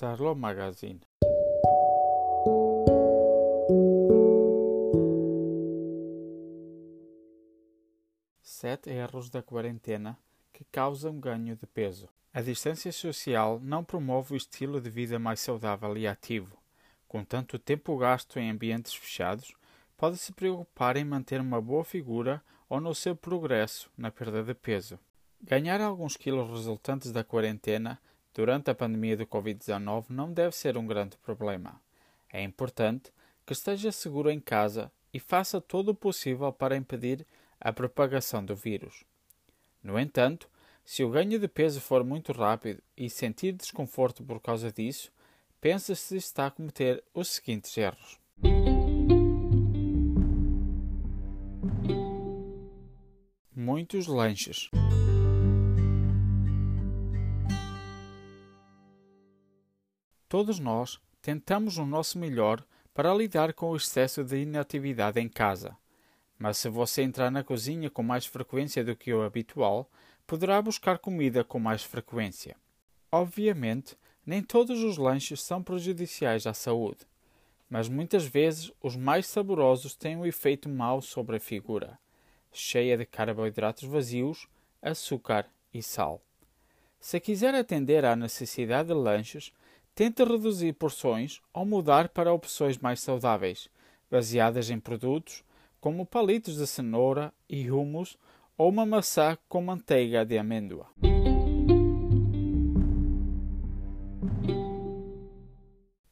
Sarlo Magazine. Sete erros da quarentena que causam ganho de peso. A distância social não promove o estilo de vida mais saudável e ativo. Com tanto tempo gasto em ambientes fechados, pode-se preocupar em manter uma boa figura ou no seu progresso na perda de peso. Ganhar alguns quilos resultantes da quarentena durante a pandemia do Covid-19 não deve ser um grande problema. É importante que esteja seguro em casa e faça todo o possível para impedir a propagação do vírus. No entanto, se o ganho de peso for muito rápido e sentir desconforto por causa disso, pense se está a cometer os seguintes erros. Muitos lanches. Todos nós tentamos o nosso melhor para lidar com o excesso de inatividade em casa. Mas se você entrar na cozinha com mais frequência do que o habitual, poderá buscar comida com mais frequência. Obviamente, nem todos os lanches são prejudiciais à saúde, mas muitas vezes os mais saborosos têm um efeito mau sobre a figura, cheia de carboidratos vazios, açúcar e sal. Se quiser atender à necessidade de lanches, Tente reduzir porções ou mudar para opções mais saudáveis, baseadas em produtos como palitos de cenoura e hummus ou uma maçã com manteiga de amêndoa.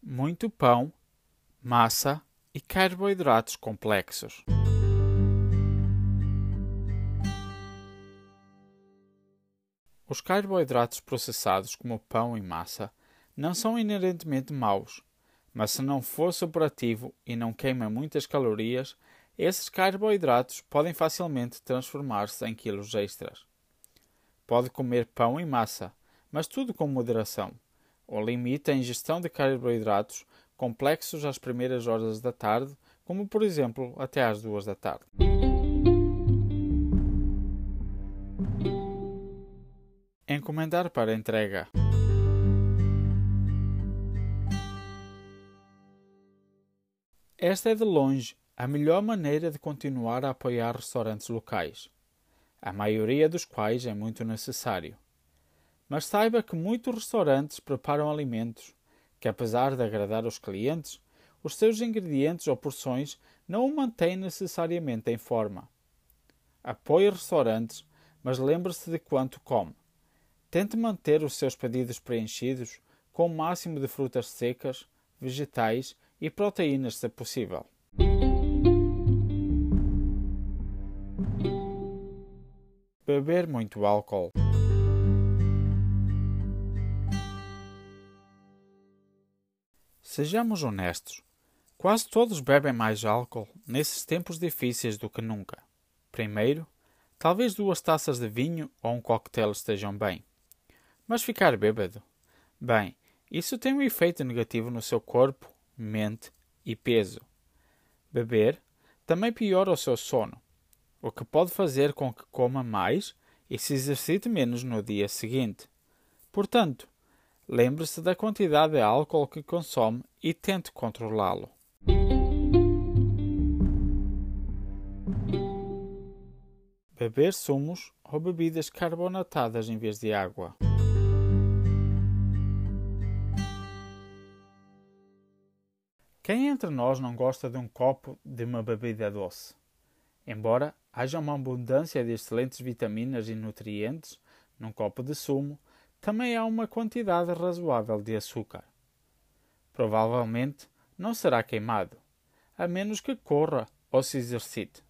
Muito pão, massa e carboidratos complexos. Os carboidratos processados, como pão e massa, não são inerentemente maus, mas se não for superativo e não queima muitas calorias, esses carboidratos podem facilmente transformar-se em quilos extras. Pode comer pão e massa, mas tudo com moderação. O limite a ingestão de carboidratos complexos às primeiras horas da tarde, como por exemplo até às duas da tarde. Encomendar para entrega. Esta é de longe a melhor maneira de continuar a apoiar restaurantes locais, a maioria dos quais é muito necessário. Mas saiba que muitos restaurantes preparam alimentos que, apesar de agradar os clientes, os seus ingredientes ou porções não o mantêm necessariamente em forma. Apoie restaurantes, mas lembre-se de quanto come. Tente manter os seus pedidos preenchidos com o máximo de frutas secas, vegetais e proteínas se possível. Beber muito álcool. Sejamos honestos. Quase todos bebem mais álcool nesses tempos difíceis do que nunca. Primeiro, talvez duas taças de vinho ou um coquetel estejam bem. Mas ficar bêbado? Bem, isso tem um efeito negativo no seu corpo mente e peso. Beber também piora o seu sono, o que pode fazer com que coma mais e se exercite menos no dia seguinte. Portanto, lembre-se da quantidade de álcool que consome e tente controlá-lo. Beber sumos ou bebidas carbonatadas em vez de água. Quem entre nós não gosta de um copo de uma bebida doce? Embora haja uma abundância de excelentes vitaminas e nutrientes num copo de sumo, também há uma quantidade razoável de açúcar. Provavelmente não será queimado, a menos que corra ou se exercite.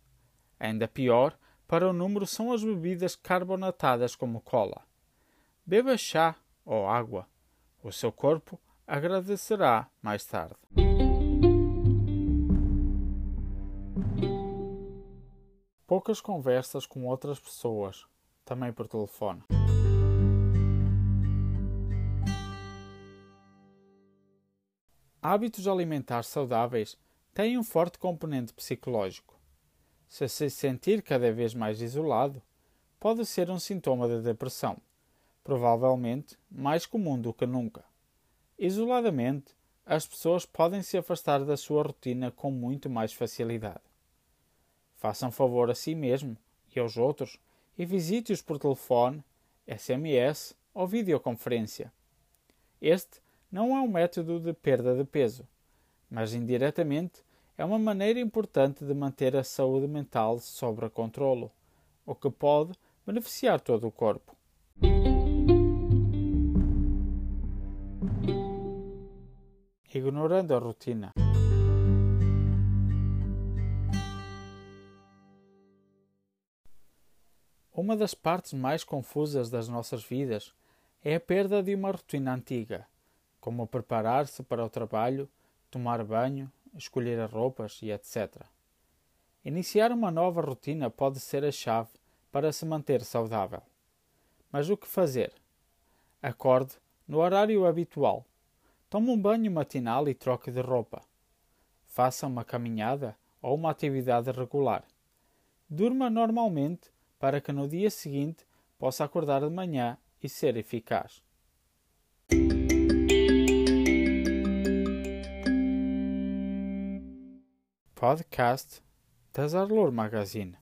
Ainda pior para o número são as bebidas carbonatadas como cola. Beba chá ou água. O seu corpo agradecerá mais tarde. Poucas conversas com outras pessoas, também por telefone. Hábitos alimentares saudáveis têm um forte componente psicológico. Se se sentir cada vez mais isolado, pode ser um sintoma de depressão, provavelmente mais comum do que nunca. Isoladamente, as pessoas podem se afastar da sua rotina com muito mais facilidade. Façam favor a si mesmo e aos outros e visite-os por telefone, SMS ou videoconferência. Este não é um método de perda de peso, mas indiretamente é uma maneira importante de manter a saúde mental sob controlo, o que pode beneficiar todo o corpo. Ignorando a rotina. Uma das partes mais confusas das nossas vidas é a perda de uma rotina antiga, como preparar-se para o trabalho, tomar banho, escolher as roupas e etc. Iniciar uma nova rotina pode ser a chave para se manter saudável. Mas o que fazer? Acorde no horário habitual. Tome um banho matinal e troque de roupa. Faça uma caminhada ou uma atividade regular. Durma normalmente para que no dia seguinte possa acordar de manhã e ser eficaz. Podcast das Arlor Magazine